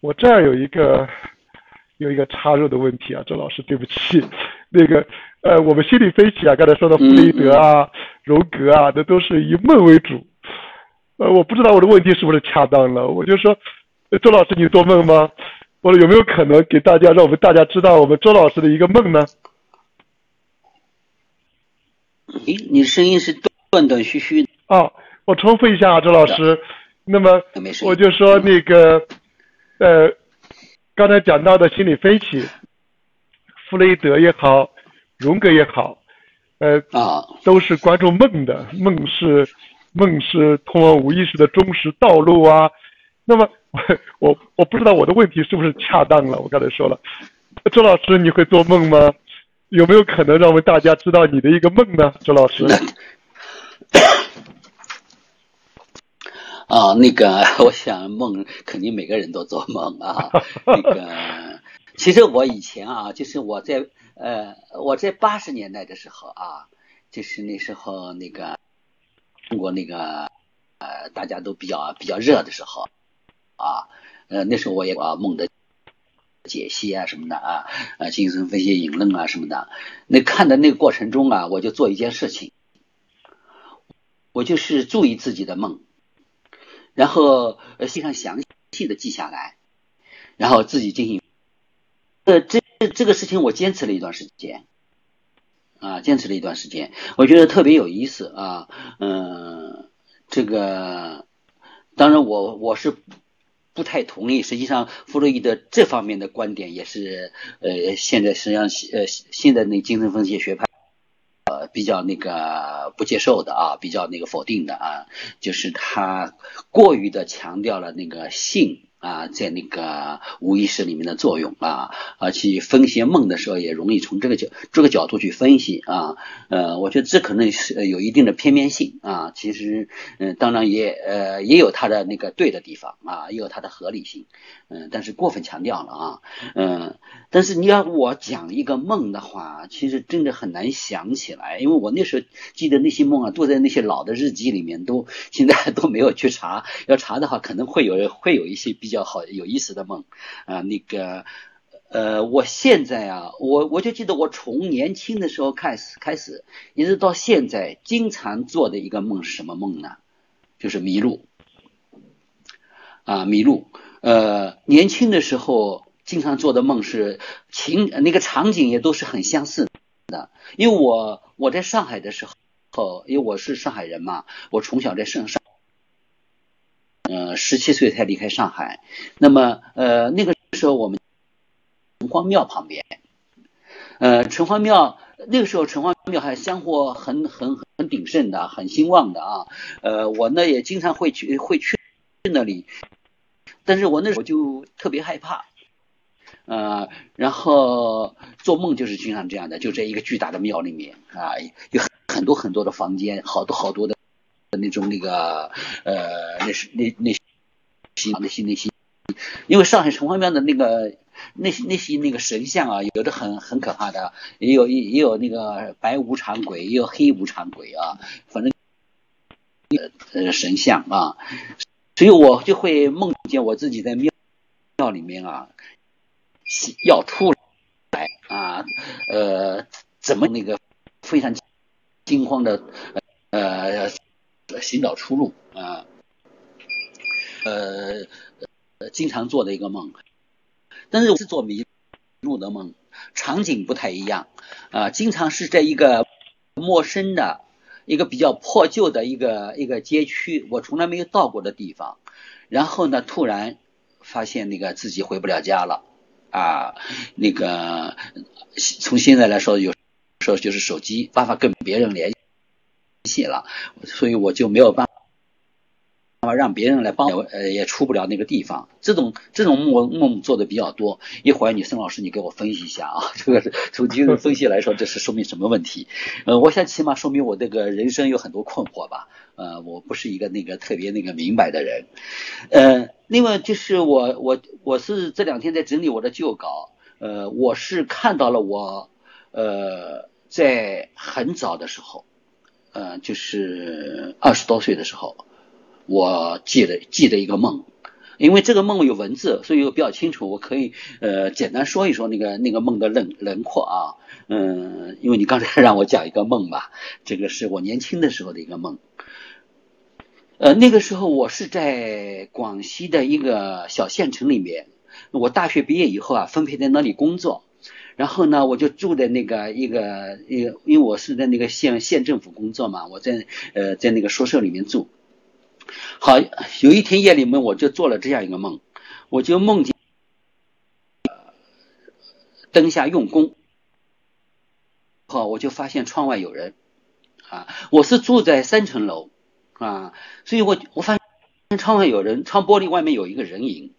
我这儿有一个有一个插入的问题啊，周老师，对不起，那个呃，我们心理分析啊，刚才说的弗雷德啊、荣格啊，那都是以梦为主。呃，我不知道我的问题是不是恰当了，我就说，周老师你做梦吗？我说有没有可能给大家让我们大家知道我们周老师的一个梦呢？诶，你声音是断断续续的。哦，我重复一下啊，周老师。那么我就说那个，呃，刚才讲到的心理分析，弗雷德也好，荣格也好，呃，啊，都是关注梦的，梦是梦是通往无意识的忠实道路啊。那么我我我不知道我的问题是不是恰当了。我刚才说了，周老师你会做梦吗？有没有可能让我们大家知道你的一个梦呢？周老师？啊，那个，我想梦肯定每个人都做梦啊。那个，其实我以前啊，就是我在呃，我在八十年代的时候啊，就是那时候那个中国那个呃，大家都比较比较热的时候啊，呃，那时候我也啊梦的解析啊什么的啊，呃，精神分析引论啊什么的。那看的那个过程中啊，我就做一件事情，我就是注意自己的梦。然后呃，非常详细的记下来，然后自己进行。呃，这这个事情我坚持了一段时间，啊，坚持了一段时间，我觉得特别有意思啊。嗯，这个当然我我是不太同意。实际上，弗洛伊德这方面的观点也是呃，现在实际上呃，现在那精神分析学派。比较那个不接受的啊，比较那个否定的啊，就是他过于的强调了那个性。啊，在那个无意识里面的作用啊，而去分析梦的时候，也容易从这个角这个角度去分析啊。呃，我觉得这可能是有一定的片面性啊。其实，嗯，当然也呃也有它的那个对的地方啊，也有它的合理性。嗯，但是过分强调了啊。嗯，但是你要我讲一个梦的话，其实真的很难想起来，因为我那时候记得那些梦啊，都在那些老的日记里面，都现在 都没有去查。要查的话，可能会有会有一些比。比较好有意思的梦啊，那个呃，我现在啊，我我就记得我从年轻的时候开始开始，一直到现在，经常做的一个梦是什么梦呢？就是迷路啊，迷路。呃，年轻的时候经常做的梦是情那个场景也都是很相似的，因为我我在上海的时候，因为我是上海人嘛，我从小在上上。呃，十七岁才离开上海，那么呃那个时候我们城隍庙旁边，呃城隍庙那个时候城隍庙还香火很很很鼎盛的，很兴旺的啊，呃我呢也经常会去会去那里，但是我那时候就特别害怕，呃然后做梦就是经常这样的，就在一个巨大的庙里面啊，有很多很多的房间，好多好多的。那种那个呃，那是那那些那些那些，因为上海城隍庙的那个那些那些那个神像啊，有的很很可怕的，也有也有那个白无常鬼，也有黑无常鬼啊，反正呃神像啊，所以我就会梦见我自己在庙庙里面啊要出来啊，呃，怎么那个非常惊慌的。寻找出路啊，呃，经常做的一个梦，但是我是做迷路的梦，场景不太一样啊，经常是在一个陌生的、一个比较破旧的一个一个街区，我从来没有到过的地方，然后呢，突然发现那个自己回不了家了啊，那个从现在来说，有时候就是手机办法跟别人联系系。了，所以我就没有办法让别人来帮我，呃，也出不了那个地方。这种这种梦梦做的比较多。一会儿你孙老师，你给我分析一下啊，这个从精神分析来说，这是说明什么问题？呃，我想起码说明我这个人生有很多困惑吧。呃，我不是一个那个特别那个明白的人。呃，另外就是我我我是这两天在整理我的旧稿，呃，我是看到了我呃在很早的时候。呃，就是二十多岁的时候，我记了记了一个梦，因为这个梦有文字，所以我比较清楚，我可以呃简单说一说那个那个梦的轮轮廓啊。嗯，因为你刚才 让我讲一个梦吧，这个是我年轻的时候的一个梦。呃，那个时候我是在广西的一个小县城里面，我大学毕业以后啊，分配在那里工作，然后呢，我就住在那个一个一个，因为我是在那个县县政府工作嘛，我在呃在那个宿舍里面住。好，有一天夜里面，我就做了这样一个梦，我就梦见灯下用功，好，我就发现窗外有人，啊，我是住在三层楼，啊，所以我我发现窗外有人，窗玻璃外面有一个人影，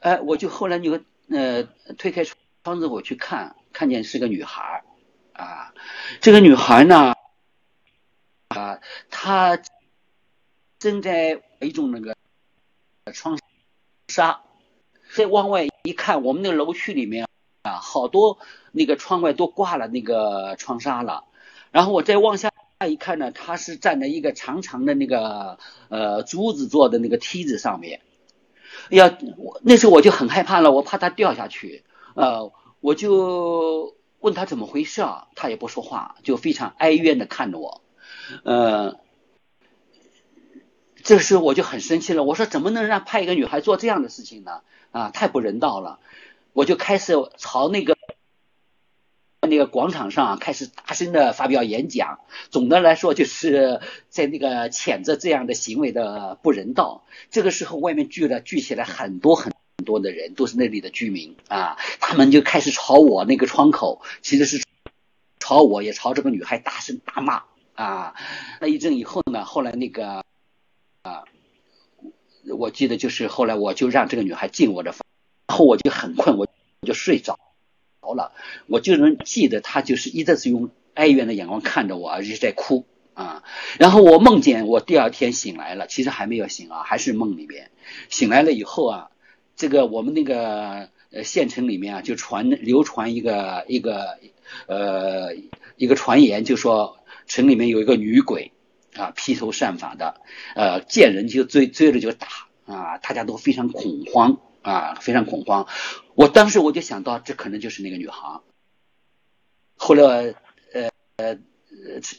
哎，我就后来就呃推开窗子我去看，看见是个女孩，啊，这个女孩呢，啊，她。正在一种那个窗纱，再往外一看，我们那个楼区里面啊，好多那个窗外都挂了那个窗纱了。然后我再往下一看呢，他是站在一个长长的那个呃竹子做的那个梯子上面。哎呀，我那时候我就很害怕了，我怕他掉下去。呃，我就问他怎么回事啊，他也不说话，就非常哀怨的看着我。呃。这时我就很生气了，我说怎么能让派一个女孩做这样的事情呢？啊，太不人道了！我就开始朝那个那个广场上开始大声的发表演讲。总的来说，就是在那个谴责这样的行为的不人道。这个时候，外面聚了聚起来很多很多的人，都是那里的居民啊，他们就开始朝我那个窗口，其实是朝我也朝这个女孩大声大骂啊。那一阵以后呢，后来那个。啊，我记得就是后来我就让这个女孩进我的房，然后我就很困，我就睡着着了，我就能记得她就是一直是用哀怨的眼光看着我，而且在哭啊。然后我梦见我第二天醒来了，其实还没有醒啊，还是梦里边。醒来了以后啊，这个我们那个呃县城里面啊，就传流传一个一个呃一个传言，就说城里面有一个女鬼。啊，披头散发的，呃，见人就追，追着就打，啊，大家都非常恐慌，啊，非常恐慌。我当时我就想到，这可能就是那个女孩。后来，呃呃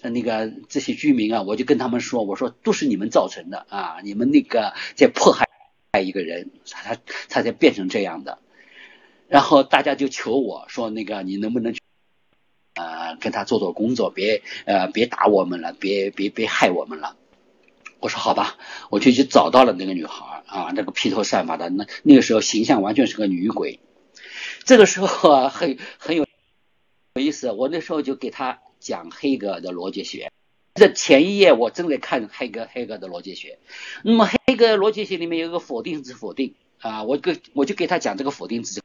呃，那个这些居民啊，我就跟他们说，我说都是你们造成的啊，你们那个在迫害爱一个人，他他才变成这样的。然后大家就求我说，那个你能不能？呃，跟他做做工作，别呃别打我们了，别别别害我们了。我说好吧，我就去找到了那个女孩啊，那个披头散发的，那那个时候形象完全是个女鬼。这个时候啊，很很有有意思，我那时候就给他讲黑格尔的逻辑学。这前一页我正在看黑格黑格的逻辑学，那么黑格逻辑学里面有一个否定之否定啊，我给我就给他讲这个否定之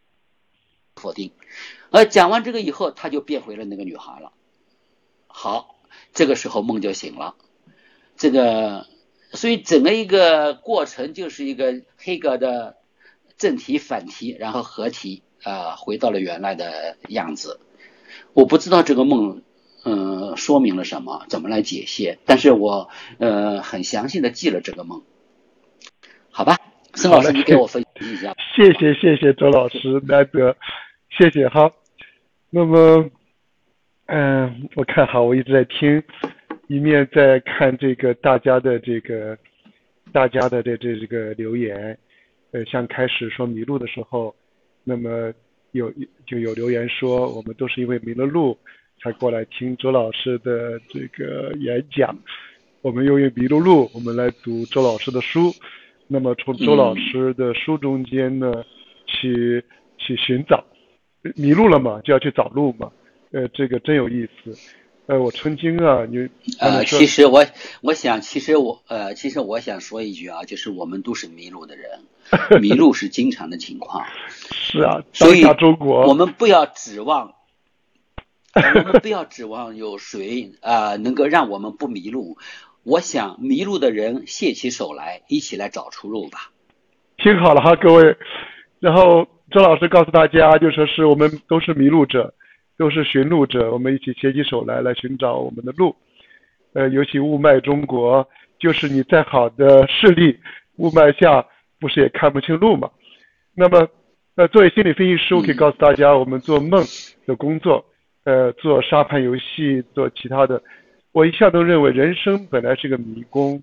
否定。而讲完这个以后，他就变回了那个女孩了。好，这个时候梦就醒了。这个，所以整个一个过程就是一个黑格的正题、反题，然后合题啊，回到了原来的样子。我不知道这个梦，嗯，说明了什么，怎么来解析？但是我呃很详细的记了这个梦。好吧，孙老师，你给我分析一下。谢谢谢谢周老师，难得。谢谢哈，那么，嗯，我看哈，我一直在听，一面在看这个大家的这个，大家的这这这个留言，呃，像开始说迷路的时候，那么有就有留言说我们都是因为迷了路才过来听周老师的这个演讲，我们由于迷了路，我们来读周老师的书，那么从周老师的书中间呢，去去寻找。迷路了嘛，就要去找路嘛，呃，这个真有意思，呃，我曾经啊，你呃，其实我我想，其实我呃，其实我想说一句啊，就是我们都是迷路的人，迷路是经常的情况。是啊，所以中国，我们不要指望，我们不要指望有谁啊能够让我们不迷路。我想迷路的人携起手来，一起来找出路吧。听好了哈，各位，然后。周老师告诉大家，就说是我们都是迷路者，都是寻路者，我们一起携起手来，来寻找我们的路。呃，尤其雾霾中国，就是你再好的视力，雾霾下不是也看不清路嘛。那么，呃，作为心理分析师，我可以告诉大家，我们做梦的工作，呃，做沙盘游戏，做其他的，我一向都认为人生本来是个迷宫，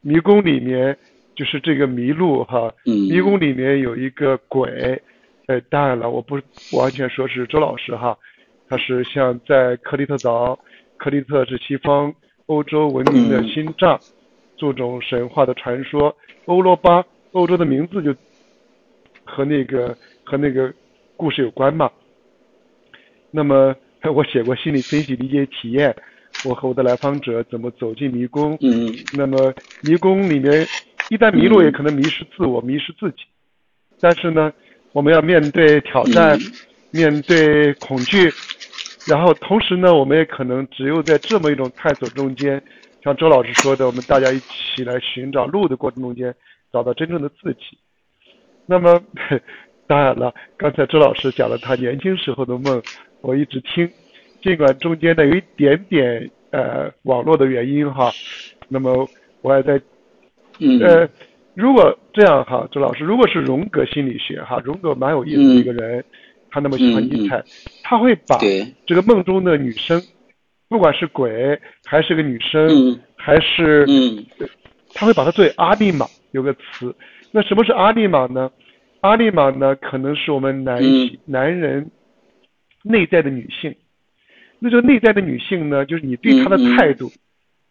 迷宫里面就是这个迷路哈，迷宫里面有一个鬼，呃，当然了，我不完全说是周老师哈，他是像在克里特岛，克里特是西方欧洲文明的心脏，这种神话的传说，欧罗巴，欧洲的名字就。和那个和那个故事有关嘛？那么 我写过心理分析理解体验，我和我的来访者怎么走进迷宫？嗯。那么迷宫里面一旦迷路，也可能迷失自我，迷失自己。但是呢，我们要面对挑战，面对恐惧，然后同时呢，我们也可能只有在这么一种探索中间，像周老师说的，我们大家一起来寻找路的过程中间，找到真正的自己。那么，当然了，刚才周老师讲了他年轻时候的梦，我一直听，尽管中间呢有一点点呃网络的原因哈，那么我还在，呃，如果这样哈，周老师，如果是荣格心理学哈，荣格蛮有意思的一个人，他那么喜欢尼采，他会把这个梦中的女生，不管是鬼还是个女生，还是，他会把它作为阿丽玛有个词。那什么是阿丽玛呢？阿丽玛呢，可能是我们男男人内在的女性。那这个内在的女性呢，就是你对她的态度，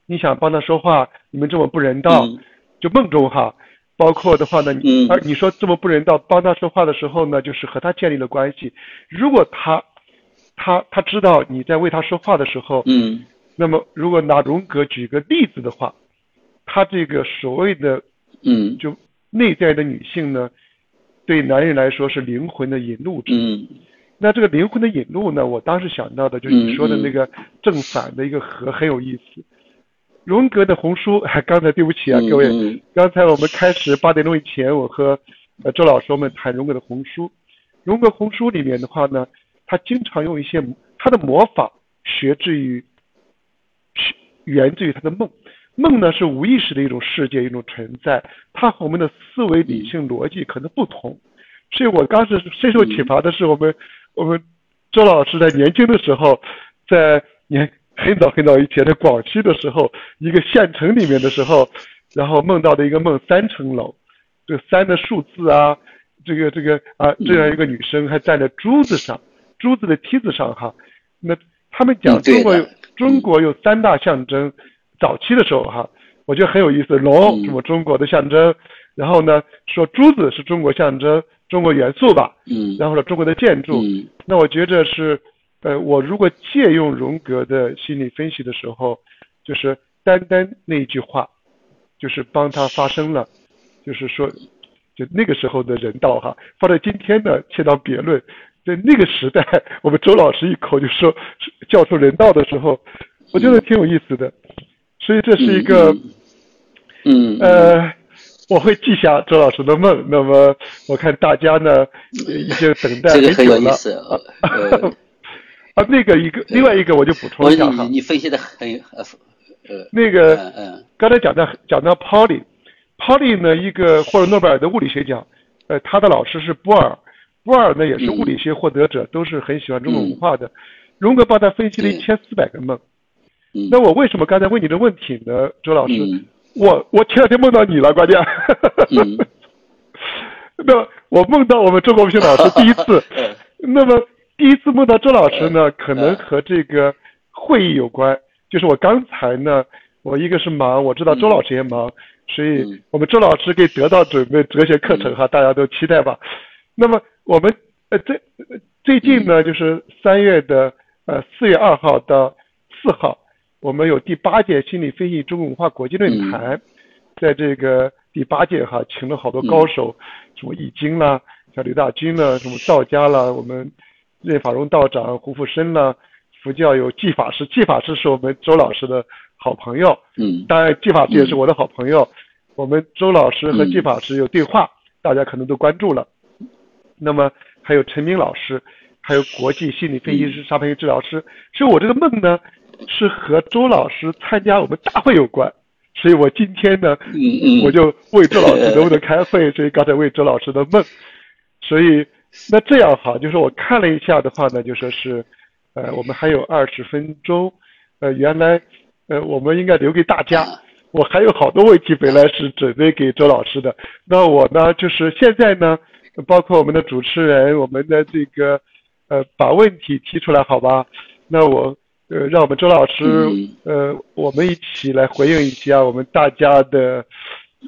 你想帮她说话，你们这么不人道，就梦中哈，包括的话呢，你而你说这么不人道，帮她说话的时候呢，就是和她建立了关系。如果她她她知道你在为她说话的时候，嗯，那么如果拿荣格举个例子的话，她这个所谓的嗯，就。内在的女性呢，对男人来说是灵魂的引路者。嗯，那这个灵魂的引路呢，我当时想到的就是你说的那个正反的一个和很有意思。荣格的红书，刚才对不起啊，各位，刚才我们开始八点钟以前，我和呃周老师我们谈荣格的红书。荣格红书里面的话呢，他经常用一些他的魔法学自于，源自于他的梦。梦呢是无意识的一种世界，一种存在，它和我们的思维理性逻辑可能不同。所以我当时深受启发的是，我们我们周老师在年轻的时候，在年很早很早以前在广西的时候，一个县城里面的时候，然后梦到的一个梦，三层楼，这三的数字啊，这个这个啊，这样一个女生还站在珠子上，珠子的梯子上哈。那他们讲中国有中国有三大象征。早期的时候哈，我觉得很有意思。龙是我中国的象征，然后呢，说珠子是中国象征，中国元素吧。嗯。然后呢，中国的建筑。嗯。那我觉着是，呃，我如果借用荣格的心理分析的时候，就是单单那一句话，就是帮他发生了，就是说，就那个时候的人道哈，放在今天呢，切到别论，在那个时代，我们周老师一口就说叫出人道的时候，我觉得挺有意思的。所以这是一个，嗯呃，我会记下周老师的梦。那么我看大家呢已经等待很久了。啊，那个一个，另外一个我就补充一下哈。你分析的很呃呃。那个嗯嗯。刚才讲到讲到 Pauly，Pauly 呢一个获了诺贝尔的物理学奖，呃，他的老师是波尔，波尔呢也是物理学获得者，都是很喜欢中国文化的。荣格帮他分析了一千四百个梦。那我为什么刚才问你的问题呢，周老师？我我前两天梦到你了，关键。那我梦到我们周国平老师第一次，那么第一次梦到周老师呢，可能和这个会议有关。就是我刚才呢，我一个是忙，我知道周老师也忙，所以我们周老师给得到准备哲学课程哈，大家都期待吧。那么我们呃最最近呢，就是三月的呃四月二号到四号。我们有第八届心理分析中国文化国际论坛，在这个第八届哈，请了好多高手，什么易经啦，像刘大军啦，什么道家啦，我们任法荣道长、胡福生啦，佛教有季法师，季法师是我们周老师的好朋友，嗯，当然季法师也是我的好朋友，我们周老师和季法师有对话，大家可能都关注了。那么还有陈明老师，还有国际心理分析师、沙盘治疗师，所以我这个梦呢。是和周老师参加我们大会有关，所以我今天呢，嗯嗯，我就为周老师能不能开会，所以刚才为周老师的梦，所以那这样好，就是我看了一下的话呢，就说是，呃，我们还有二十分钟，呃，原来呃我们应该留给大家，我还有好多问题本来是准备给周老师的，那我呢就是现在呢，包括我们的主持人，我们的这个呃把问题提出来，好吧？那我。呃，让我们周老师，呃，我们一起来回应一下我们大家的，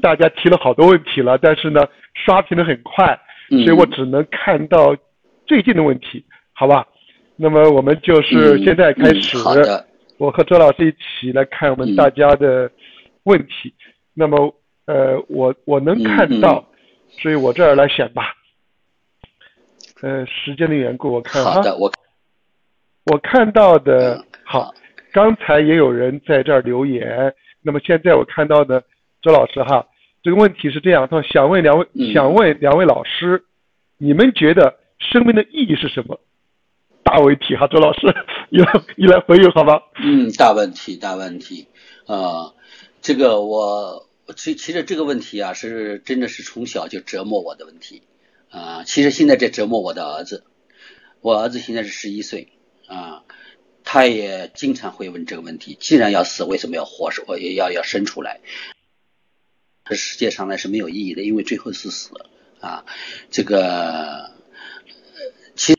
大家提了好多问题了，但是呢，刷屏的很快，所以我只能看到最近的问题，好吧？那么我们就是现在开始，我和周老师一起来看我们大家的问题。那么，呃，我我能看到，所以我这儿来选吧。呃，时间的缘故，我看好的，我我看到的。好，刚才也有人在这儿留言。那么现在我看到的周老师哈，这个问题是这样：他说想问两位，想问两位老师，你们觉得生命的意义是什么？大问题哈，周老师，你来你来回应好吗？嗯，大问题，大问题啊！这个我其其实这个问题啊，是真的是从小就折磨我的问题啊。其实现在在折磨我的儿子，我儿子现在是十一岁啊。他也经常会问这个问题：既然要死，为什么要活？我也要要生出来？这世界上呢是没有意义的，因为最后是死啊。这个其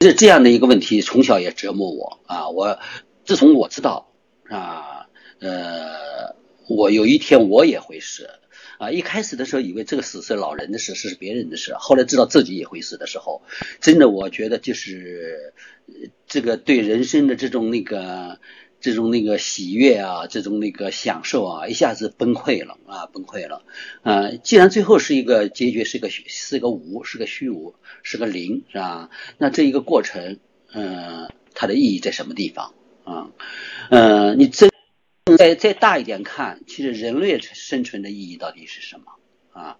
实这样的一个问题，从小也折磨我啊。我自从我知道啊，呃，我有一天我也会死。啊，一开始的时候以为这个死是老人的事，是别人的事。后来知道自己也会死的时候，真的我觉得就是这个对人生的这种那个这种那个喜悦啊，这种那个享受啊，一下子崩溃了啊，崩溃了。啊，既然最后是一个结局，是个是个无，是个虚无，是个零，是吧？那这一个过程，嗯，它的意义在什么地方啊？嗯，你这。再再大一点看，其实人类生存的意义到底是什么啊？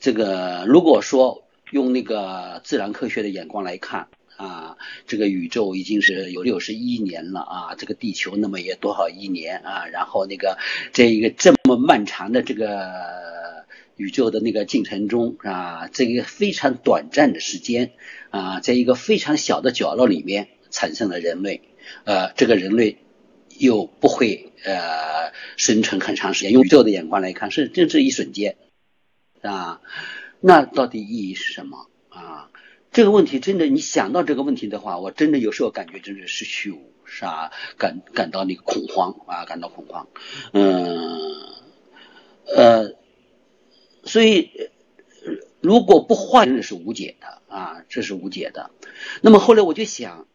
这个如果说用那个自然科学的眼光来看啊，这个宇宙已经是有六十一年了啊，这个地球那么也多少亿年啊？然后那个这一个这么漫长的这个宇宙的那个进程中啊，这个非常短暂的时间啊，在一个非常小的角落里面产生了人类，呃，这个人类。又不会呃生存很长时间，用宇宙的眼光来看，是这是一瞬间啊。那到底意义是什么啊？这个问题真的，你想到这个问题的话，我真的有时候感觉真的是虚无，是吧？感感到那个恐慌啊，感到恐慌。嗯呃，所以如果不换，真的是无解的啊，这是无解的。那么后来我就想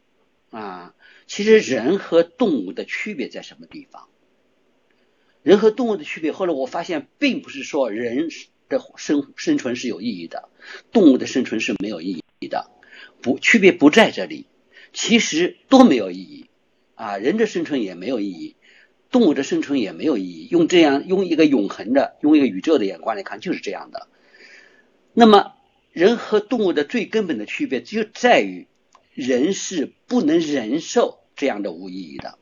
啊。其实人和动物的区别在什么地方？人和动物的区别，后来我发现，并不是说人的生生存是有意义的，动物的生存是没有意义的，不区别不在这里。其实都没有意义啊，人的生存也没有意义，动物的生存也没有意义。用这样用一个永恒的，用一个宇宙的眼光来看，就是这样的。那么，人和动物的最根本的区别就在于，人是不能忍受。这样的无意义的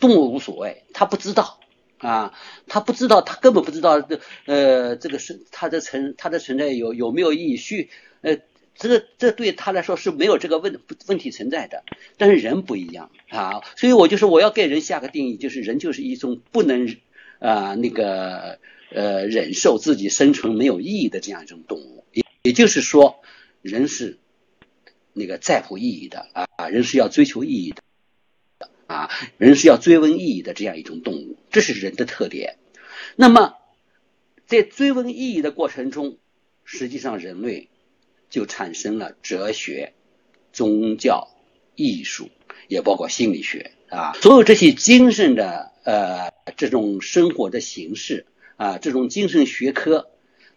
动物无所谓，他不知道啊，他不知道，他根本不知道这呃这个是它的存它的存在有有没有意义？需呃这这对他来说是没有这个问问题存在的。但是人不一样啊，所以我就说我要给人下个定义，就是人就是一种不能啊那个呃忍受自己生存没有意义的这样一种动物。也就是说，人是那个在乎意义的啊，人是要追求意义的。啊，人是要追问意义的这样一种动物，这是人的特点。那么，在追问意义的过程中，实际上人类就产生了哲学、宗教、艺术，也包括心理学啊，所有这些精神的呃这种生活的形式啊，这种精神学科，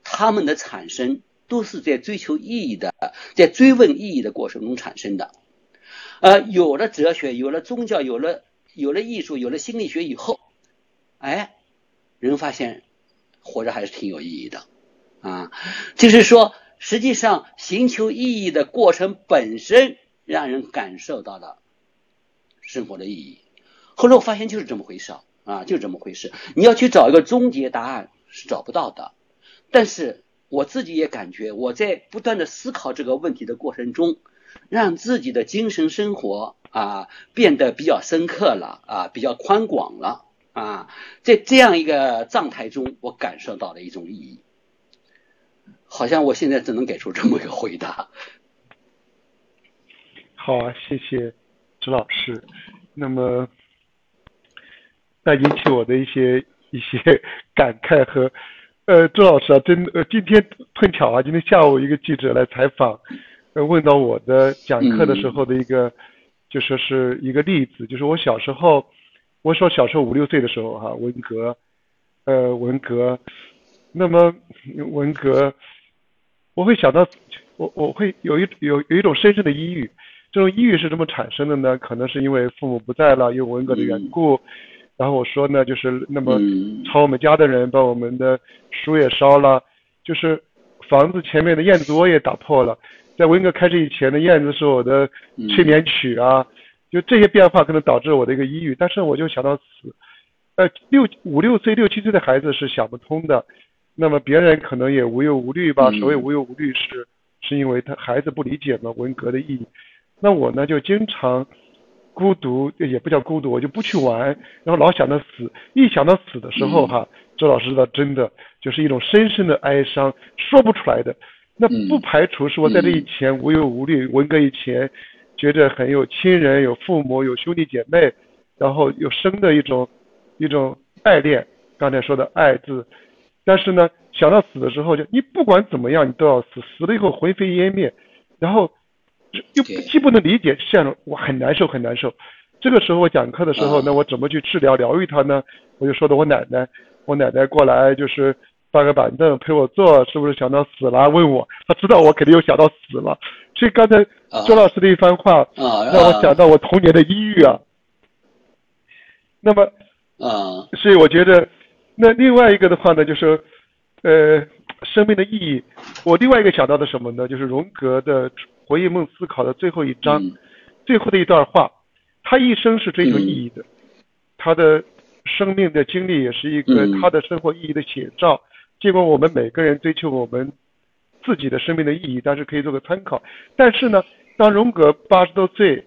它们的产生都是在追求意义的，在追问意义的过程中产生的。呃，有了哲学，有了宗教，有了有了艺术，有了心理学以后，哎，人发现活着还是挺有意义的啊。就是说，实际上寻求意义的过程本身，让人感受到了生活的意义。后来我发现就是这么回事啊，就这么回事。你要去找一个终结答案是找不到的。但是我自己也感觉，我在不断的思考这个问题的过程中，让自己的精神生活啊变得比较深刻了啊，比较宽广了啊，在这样一个状态中，我感受到了一种意义。好像我现在只能给出这么一个回答。好啊，谢谢周老师。那么，那引起我的一些一些感慨和，呃，周老师啊，真呃，今天碰巧啊，今天下午一个记者来采访，问到我的讲课的时候的一个，就说是一个例子，就是我小时候，我说小时候五六岁的时候哈，文革，呃，文革，那么文革，我会想到，我我会有一有有一种深深的抑郁。这种抑郁是怎么产生的呢？可能是因为父母不在了，因为文革的缘故。然后我说呢，就是那么抄我们家的人把我们的书也烧了，就是房子前面的燕子窝也打破了。在文革开始以前的燕子是我的催眠曲啊，就这些变化可能导致我的一个抑郁。但是我就想到死，呃，六五六岁、六七岁的孩子是想不通的。那么别人可能也无忧无虑吧？所谓无忧无虑是是因为他孩子不理解嘛文革的意义。那我呢就经常孤独，也不叫孤独，我就不去玩，然后老想着死。一想到死的时候，哈，周老师知道，真的就是一种深深的哀伤，说不出来的。那不排除是我在这以前无忧无虑，文革以前觉得很有亲人、有父母、有兄弟姐妹，然后有生的一种一种爱恋。刚才说的爱字，但是呢，想到死的时候，就你不管怎么样，你都要死，死了以后灰飞烟灭，然后。又既不能理解，陷入我很难受很难受。这个时候我讲课的时候，那我怎么去治疗疗愈他呢？我就说的我奶奶，我奶奶过来就是搭个板凳陪我坐，是不是想到死了？问我，他知道我肯定又想到死了。所以刚才周老师的一番话，让我想到我童年的抑郁啊。那么，啊，所以我觉得，那另外一个的话呢，就是呃，生命的意义。我另外一个想到的什么呢？就是荣格的。回忆梦思考的最后一章，最后的一段话，他一生是追求意义的，他的生命的经历也是一个他的生活意义的写照。尽管我们每个人追求我们自己的生命的意义，但是可以做个参考。但是呢，当荣格八十多岁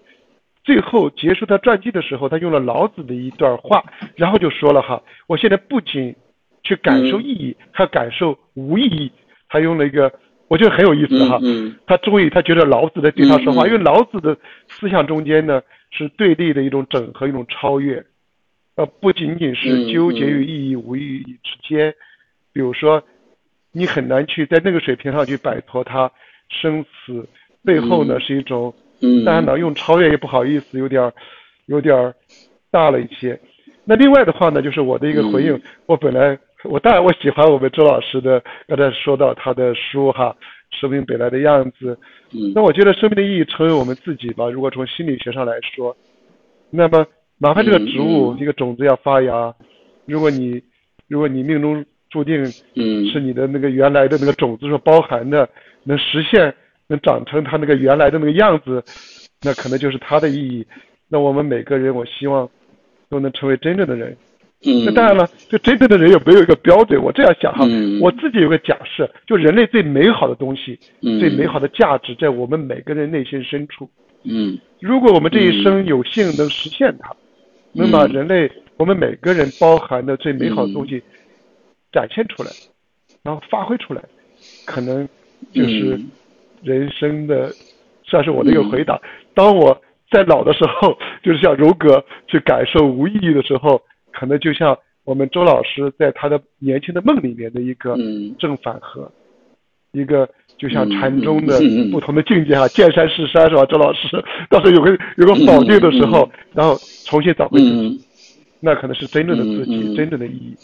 最后结束他传记的时候，他用了老子的一段话，然后就说了哈，我现在不仅去感受意义，还感受无意义。他用了一个。我觉得很有意思哈，他终于他觉得老子在对他说话，因为老子的思想中间呢是对立的一种整合，一种超越，呃，不仅仅是纠结于意义无意义之间，比如说你很难去在那个水平上去摆脱它，生死背后呢是一种，当然呢用超越也不好意思，有点有点大了一些。那另外的话呢，就是我的一个回应，我本来。我当然我喜欢我们周老师的刚才说到他的书哈，生命本来的样子。嗯。那我觉得生命的意义成为我们自己吧。如果从心理学上来说，那么哪怕这个植物一个种子要发芽，如果你如果你命中注定嗯是你的那个原来的那个种子所包含的，能实现能长成它那个原来的那个样子，那可能就是它的意义。那我们每个人，我希望都能成为真正的人。嗯那当然了，就真正的人有没有一个标准。我这样想哈，我自己有个假设，就人类最美好的东西，最美好的价值在我们每个人内心深处。嗯，如果我们这一生有幸能实现它，能把人类我们每个人包含的最美好的东西展现出来，然后发挥出来，可能就是人生的，算是我的一个回答。当我在老的时候，就是像荣格去感受无意义的时候。可能就像我们周老师在他的年轻的梦里面的一个正反合，一个就像禅宗的不同的境界啊，见山是山是吧？周老师？到时候有个有个否定的时候，然后重新找回自己，那可能是真正的自己，真正的意义。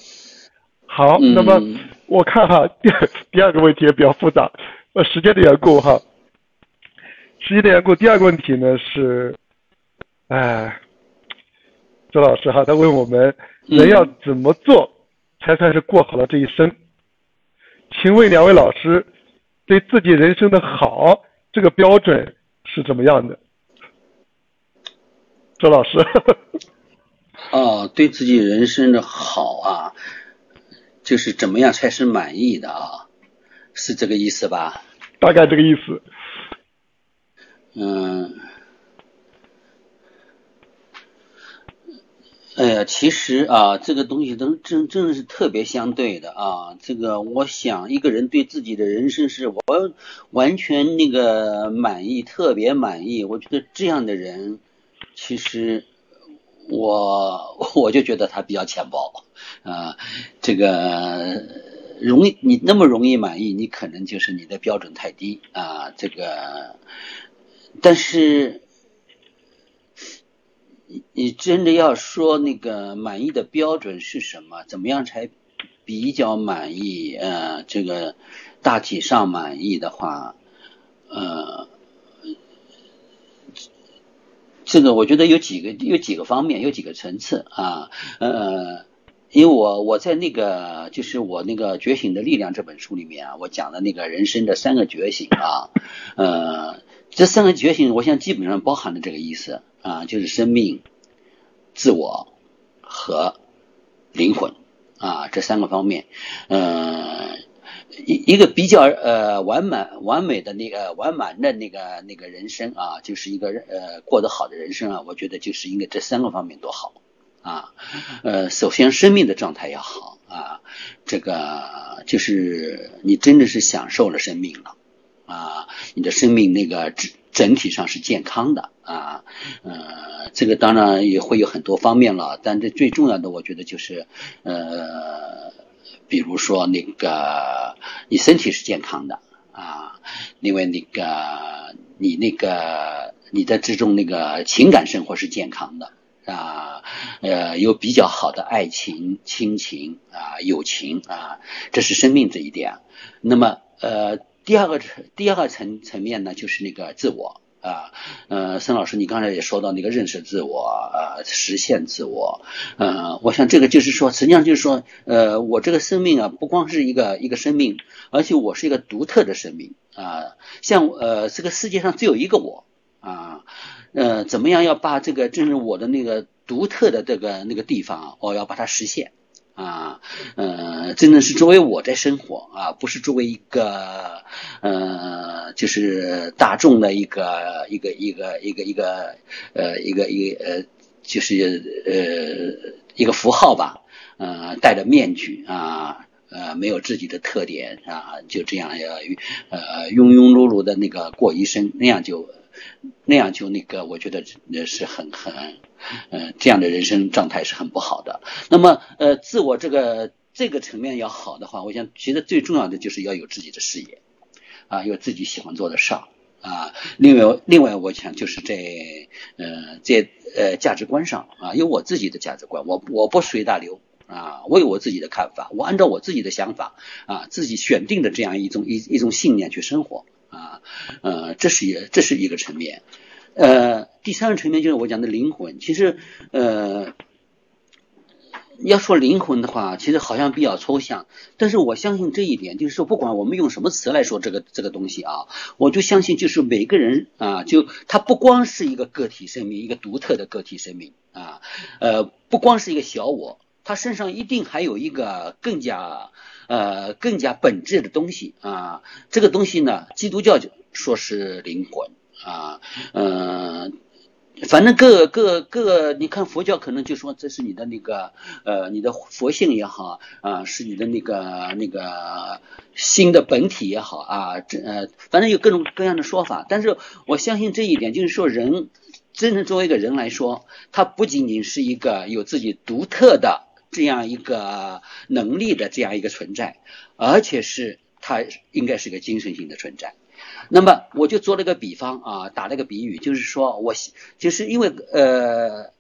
好，那么我看哈，第 第二个问题也比较复杂，呃，时间的缘故哈，时间的缘故，第二个问题呢是，哎。周老师哈，他问我们人要怎么做才算是过好了这一生？请问两位老师对自己人生的好这个标准是怎么样的？周老师，哦，对自己人生的好啊，就是怎么样才是满意的啊？是这个意思吧？大概这个意思。嗯。哎呀，其实啊，这个东西都真真的是特别相对的啊。这个，我想一个人对自己的人生是完完全那个满意，特别满意。我觉得这样的人，其实我 我就觉得他比较浅薄啊。这个容易你那么容易满意，你可能就是你的标准太低啊。这个，但是。你你真的要说那个满意的标准是什么？怎么样才比较满意？呃，这个大体上满意的话，呃，这个我觉得有几个有几个方面，有几个层次啊。呃，因为我我在那个就是我那个《觉醒的力量》这本书里面啊，我讲的那个人生的三个觉醒啊，呃，这三个觉醒，我想基本上包含了这个意思。啊，就是生命、自我和灵魂啊，这三个方面，呃，一一个比较呃完满、完美的那个完满的那个那个人生啊，就是一个呃过得好的人生啊，我觉得就是应该这三个方面都好啊，呃，首先生命的状态要好啊，这个就是你真的是享受了生命了啊，你的生命那个整整体上是健康的。啊，呃，这个当然也会有很多方面了，但这最重要的，我觉得就是，呃，比如说那个你身体是健康的啊，另外那个你那个你在之中那个情感生活是健康的啊，呃，有比较好的爱情、亲情啊、友情啊，这是生命这一点。那么，呃，第二个层第二个层层面呢，就是那个自我。啊，呃，孙老师，你刚才也说到那个认识自我，呃，实现自我，呃，我想这个就是说，实际上就是说，呃，我这个生命啊，不光是一个一个生命，而且我是一个独特的生命啊，像呃，这个世界上只有一个我啊，呃，怎么样要把这个正是我的那个独特的这个那个地方，我要把它实现。啊，呃，真的是作为我在生活啊，不是作为一个呃，就是大众的一个一个一个一个一个呃一个一个呃，就是呃一个符号吧，呃，戴着面具啊，呃，没有自己的特点啊，就这样要呃庸庸碌碌的那个过一生，那样就那样就那个，我觉得那是很很。嗯，这样的人生状态是很不好的。那么，呃，自我这个这个层面要好的话，我想，其实最重要的就是要有自己的事业，啊，有自己喜欢做的事儿，啊，另外，另外，我想就是在，呃，在呃价值观上啊，有我自己的价值观，我我不随大流啊，我有我自己的看法，我按照我自己的想法啊，自己选定的这样一种一一种信念去生活啊，呃，这是一这是一个层面。呃，第三个层面就是我讲的灵魂。其实，呃，要说灵魂的话，其实好像比较抽象。但是我相信这一点，就是说，不管我们用什么词来说这个这个东西啊，我就相信，就是每个人啊，就他不光是一个个体生命，一个独特的个体生命啊，呃，不光是一个小我，他身上一定还有一个更加呃更加本质的东西啊。这个东西呢，基督教就说是灵魂。啊，嗯，反正各各各，你看佛教可能就说这是你的那个呃，你的佛性也好啊，是你的那个那个心的本体也好啊，这呃，反正有各种各样的说法。但是我相信这一点，就是说人真正作为一个人来说，他不仅仅是一个有自己独特的这样一个能力的这样一个存在，而且是它应该是个精神性的存在。那么我就做了个比方啊，打了个比喻，就是说我就是因为呃，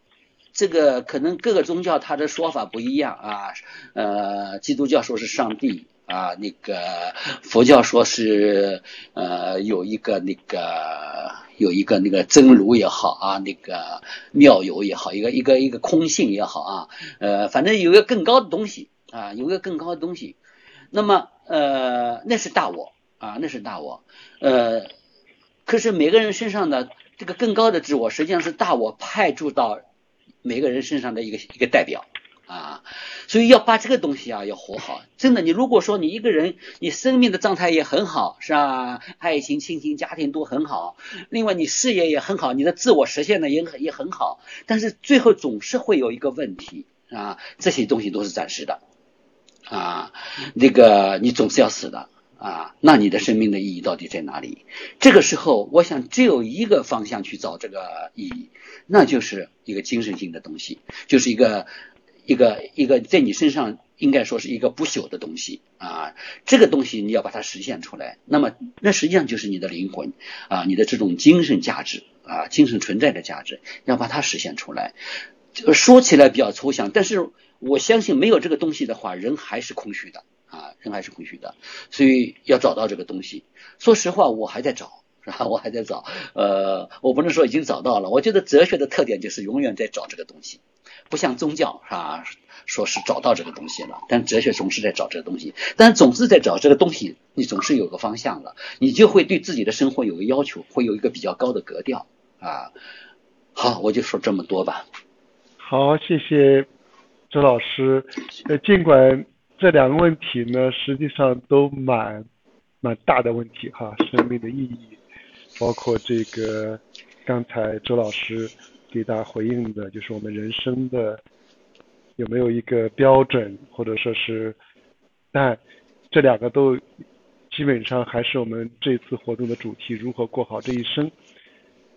这个可能各个宗教它的说法不一样啊，呃，基督教说是上帝啊，那个佛教说是呃有一个那个有一个那个真如也好啊，那个妙有也好，一个一个一个空性也好啊，呃，反正有一个更高的东西啊，有个更高的东西，那么呃，那是大我。啊，那是大我，呃，可是每个人身上的这个更高的自我，实际上是大我派驻到每个人身上的一个一个代表啊，所以要把这个东西啊要活好。真的，你如果说你一个人你生命的状态也很好，是吧？爱情、亲情、家庭都很好，另外你事业也很好，你的自我实现呢也很也很好，但是最后总是会有一个问题啊，这些东西都是暂时的啊，那个你总是要死的。啊，那你的生命的意义到底在哪里？这个时候，我想只有一个方向去找这个意义，那就是一个精神性的东西，就是一个一个一个在你身上应该说是一个不朽的东西啊。这个东西你要把它实现出来，那么那实际上就是你的灵魂啊，你的这种精神价值啊，精神存在的价值，要把它实现出来。说起来比较抽象，但是我相信没有这个东西的话，人还是空虚的。啊，人还是空虚的，所以要找到这个东西。说实话，我还在找，是吧？我还在找。呃，我不能说已经找到了。我觉得哲学的特点就是永远在找这个东西，不像宗教，是吧？说是找到这个东西了，但哲学总是在找这个东西。但总是在找这个东西，你总是有个方向了，你就会对自己的生活有个要求，会有一个比较高的格调啊。好，我就说这么多吧。好，谢谢周老师。呃，尽管。这两个问题呢，实际上都蛮蛮大的问题哈，生命的意义，包括这个刚才周老师给大家回应的，就是我们人生的有没有一个标准，或者说是，但这两个都基本上还是我们这次活动的主题，如何过好这一生。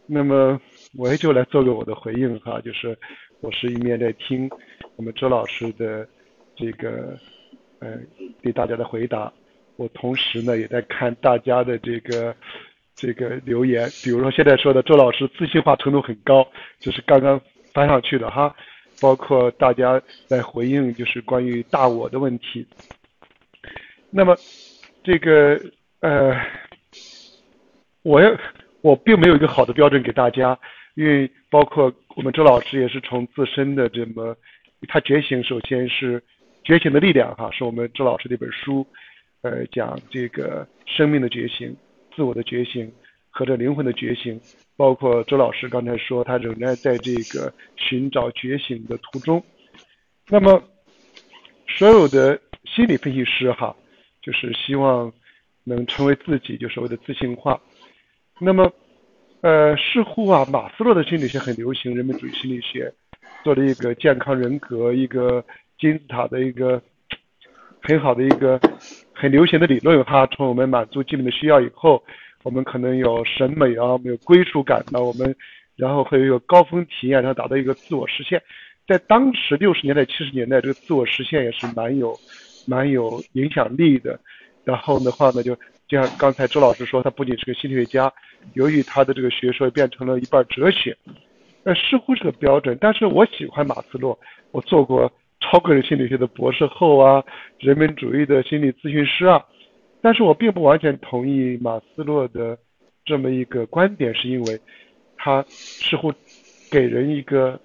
那么我也就来做个我的回应哈，就是我是一面在听我们周老师的这个。嗯，对大家的回答，我同时呢也在看大家的这个这个留言，比如说现在说的周老师自信化程度很高，就是刚刚翻上去的哈，包括大家在回应就是关于大我的问题。那么这个呃，我要我并没有一个好的标准给大家，因为包括我们周老师也是从自身的这么他觉醒，首先是。觉醒的力量，哈，是我们周老师的一本书，呃，讲这个生命的觉醒、自我的觉醒和这灵魂的觉醒。包括周老师刚才说，他仍然在这个寻找觉醒的途中。那么，所有的心理分析师，哈，就是希望能成为自己，就所谓的自信化。那么，呃，似乎啊，马斯洛的心理学很流行，人本主义心理学做了一个健康人格一个。金字塔的一个很好的一个很流行的理论哈，从我们满足基本的需要以后，我们可能有审美啊，没有归属感那，我们然后会有一个高峰体验，然后达到一个自我实现。在当时六十年代、七十年代，这个自我实现也是蛮有蛮有影响力的。然后的话呢，就就像刚才周老师说，他不仅是个心理学家，由于他的这个学说变成了一半哲学，呃，似乎是个标准。但是我喜欢马斯洛，我做过。超个人心理学的博士后啊，人本主义的心理咨询师啊，但是我并不完全同意马斯洛的这么一个观点，是因为他似乎给人一个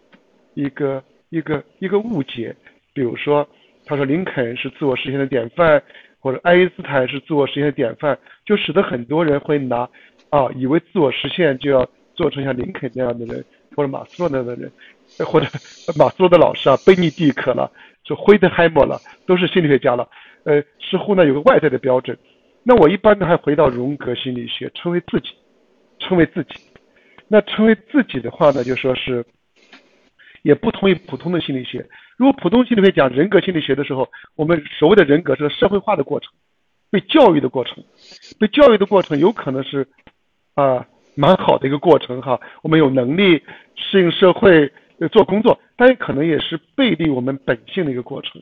一个一个一个误解，比如说他说林肯是自我实现的典范，或者爱因斯坦是自我实现的典范，就使得很多人会拿啊，以为自我实现就要做成像林肯那样的人，或者马斯洛那样的人。或者马斯洛的老师啊，贝尼蒂克了，就惠特海默了，都是心理学家了。呃，似乎呢有个外在的标准。那我一般呢还回到荣格心理学，称为自己，称为自己。那成为自己的话呢，就说是也不同于普通的心理学。如果普通心理学讲人格心理学的时候，我们所谓的人格是社会化的过程，被教育的过程，被教育的过程有可能是啊蛮好的一个过程哈。我们有能力适应社会。做工作，但也可能也是背离我们本性的一个过程。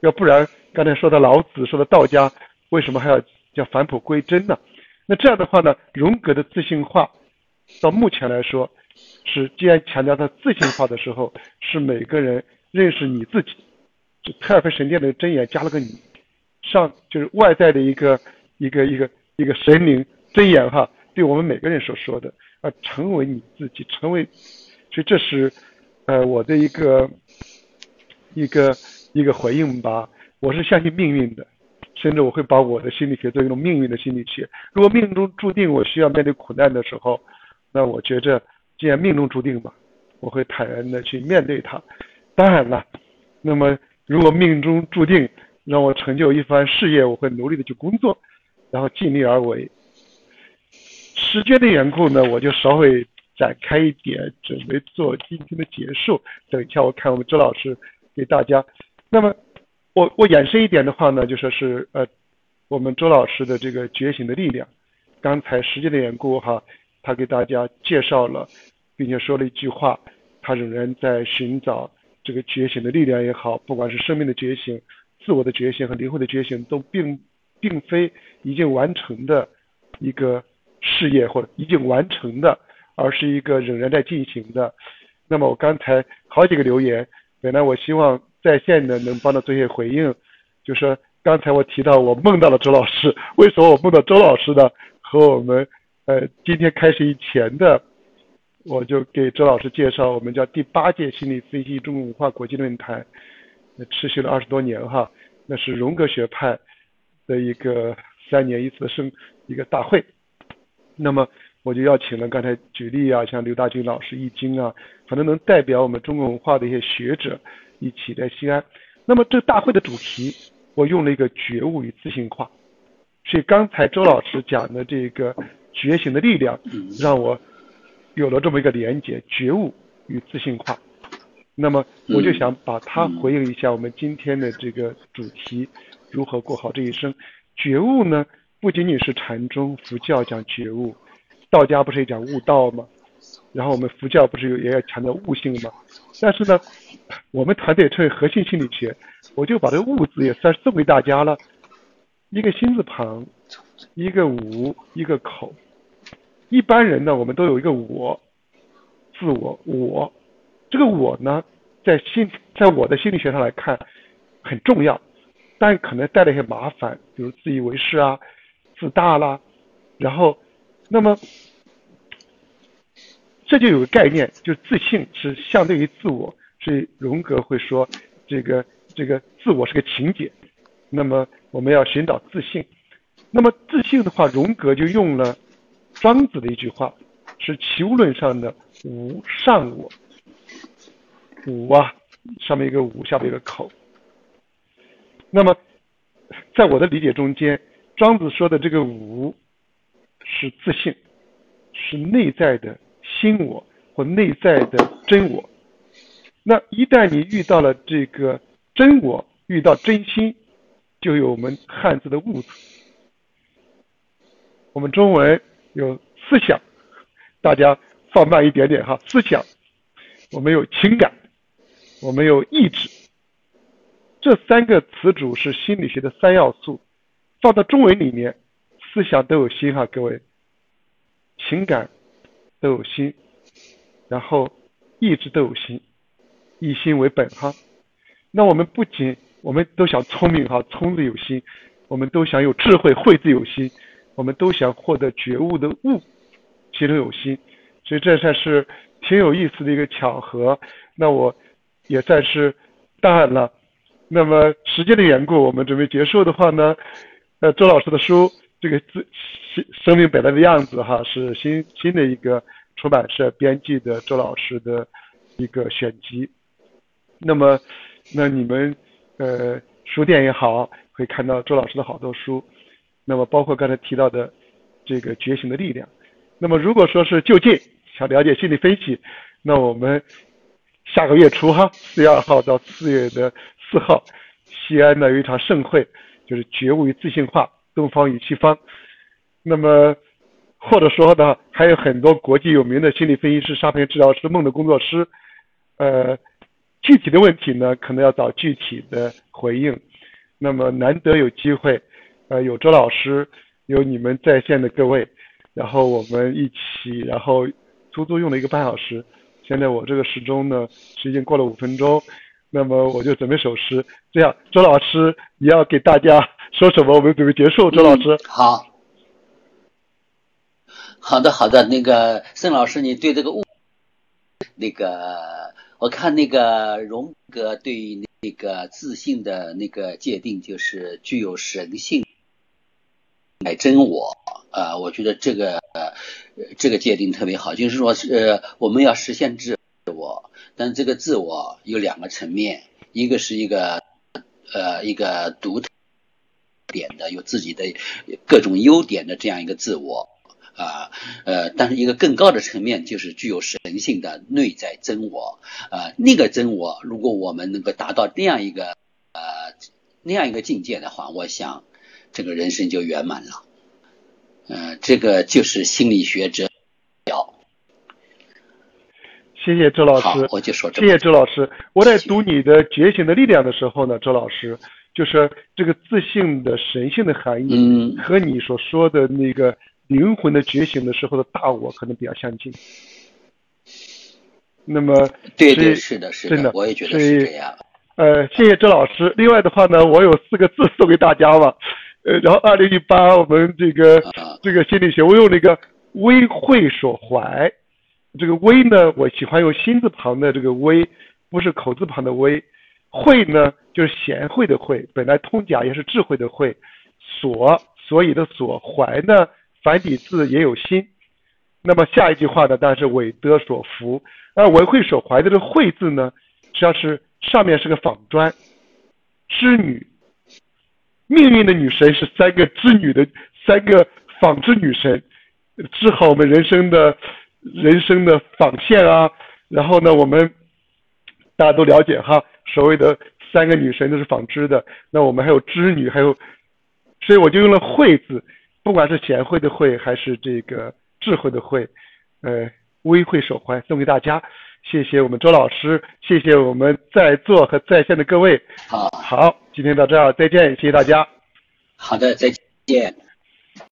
要不然，刚才说的老子，说的道家，为什么还要叫返璞归真呢？那这样的话呢，荣格的自信化，到目前来说，是既然强调他自信化的时候，是每个人认识你自己。就特尔菲神殿的真言加了个你，上就是外在的一个一个一个一个神灵真言哈，对我们每个人所说的，啊，成为你自己，成为，所以这是。呃，我的一个一个一个回应吧，我是相信命运的，甚至我会把我的心理学作为一种命运的心理学。如果命中注定我需要面对苦难的时候，那我觉着，既然命中注定嘛，我会坦然的去面对它。当然了，那么如果命中注定让我成就一番事业，我会努力的去工作，然后尽力而为。时间的缘故呢，我就稍微展开一点，准备做今天的结束。等一下，我看我们周老师给大家。那么，我我延伸一点的话呢，就说是呃，我们周老师的这个觉醒的力量。刚才时间的缘故哈，他给大家介绍了，并且说了一句话，他仍然在寻找这个觉醒的力量也好，不管是生命的觉醒、自我的觉醒和灵魂的觉醒，都并并非已经完成的一个。事业或者已经完成的，而是一个仍然在进行的。那么我刚才好几个留言，本来我希望在线的能帮他做些回应，就说刚才我提到我梦到了周老师，为什么我梦到周老师呢？和我们呃今天开始以前的，我就给周老师介绍，我们叫第八届心理分析中国文化国际论坛，持续了二十多年哈，那是荣格学派的一个三年一次的生一个大会。那么我就邀请了刚才举例啊，像刘大军老师、易经啊，反正能代表我们中国文化的一些学者一起在西安。那么这大会的主题，我用了一个觉悟与自信化。所以刚才周老师讲的这个觉醒的力量，让我有了这么一个连接：觉悟与自信化。那么我就想把它回应一下我们今天的这个主题：如何过好这一生？觉悟呢？不仅仅是禅宗、佛教讲觉悟，道家不是也讲悟道吗？然后我们佛教不是有也要强调悟性吗？但是呢，我们团队称为核心心理学，我就把这个悟字也算送给大家了，一个心字旁，一个无，一个口。一般人呢，我们都有一个我，自我我，这个我呢，在心，在我的心理学上来看很重要，但可能带来一些麻烦，比如自以为是啊。自大啦，然后，那么这就有个概念，就是自信是相对于自我，所以荣格会说这个这个自我是个情节，那么我们要寻找自信，那么自信的话，荣格就用了庄子的一句话，是齐物论上的无上我，无啊，上面一个无，下面一个口，那么在我的理解中间。庄子说的这个“无”是自信，是内在的心我或内在的真我。那一旦你遇到了这个真我，遇到真心，就有我们汉字的“物”字。我们中文有思想，大家放慢一点点哈。思想，我们有情感，我们有意志，这三个词组是心理学的三要素。放到中文里面，思想都有心哈，各位，情感都有心，然后意志都有心，以心为本哈。那我们不仅我们都想聪明哈，聪字有心，我们都想有智慧，慧字有心，我们都想获得觉悟的悟，其中有心，所以这算是挺有意思的一个巧合。那我也算是当然了。那么时间的缘故，我们准备结束的话呢？呃，周老师的书，这个自生生命本来的样子哈，是新新的一个出版社编辑的周老师的一个选集。那么，那你们呃书店也好，会看到周老师的好多书。那么，包括刚才提到的这个觉醒的力量。那么，如果说是就近想了解心理分析，那我们下个月初哈，四月二号到四月的四号，西安呢有一场盛会。就是觉悟与自信化，东方与西方。那么，或者说呢，还有很多国际有名的心理分析师、沙盘治疗师、梦的工作师。呃，具体的问题呢，可能要找具体的回应。那么难得有机会，呃，有周老师，有你们在线的各位，然后我们一起，然后足足用了一个半小时。现在我这个时钟呢，是已经过了五分钟。那么我就准备首诗，这样，周老师你要给大家说什么？我们准备结束，周老师。好，好的，好的。那个盛老师，你对这个物，那个我看那个荣格对那个自信的那个界定，就是具有神性，乃真我。啊，我觉得这个这个界定特别好，就是说，是我们要实现自我。但这个自我有两个层面，一个是一个呃一个独特点的，有自己的各种优点的这样一个自我啊呃，但是一个更高的层面就是具有神性的内在真我啊，那个真我，如果我们能够达到那样一个呃那样一个境界的话，我想这个人生就圆满了。呃，这个就是心理学者。谢谢周老师，我就说谢谢周老师。我在读你的《觉醒的力量》的时候呢，周老师就是这个自信的神性的含义，和你所说的那个灵魂的觉醒的时候的大我可能比较相近。那么，对对是的，是的，真的，我也觉得是这样。呃，谢谢周老师。另外的话呢，我有四个字送给大家吧。呃，然后二零一八我们这个这个心理学，我用那个微会所怀。这个微呢，我喜欢用心字旁的这个微，不是口字旁的微。慧呢，就是贤惠的惠，本来通假也是智慧的慧。所，所以的所怀呢，繁体字也有心。那么下一句话呢，当然是伟德所福。而为会所怀的这个慧字呢，实际上是上面是个纺砖，织女，命运的女神是三个织女的三个纺织女神，织好我们人生的。人生的纺线啊，然后呢，我们大家都了解哈，所谓的三个女神都是纺织的，那我们还有织女，还有，所以我就用了“慧”字，不管是贤惠的“惠”，还是这个智慧的“慧”，呃，微慧手环送给大家，谢谢我们周老师，谢谢我们在座和在线的各位，好，好，今天到这儿，再见，谢谢大家，好的，再见。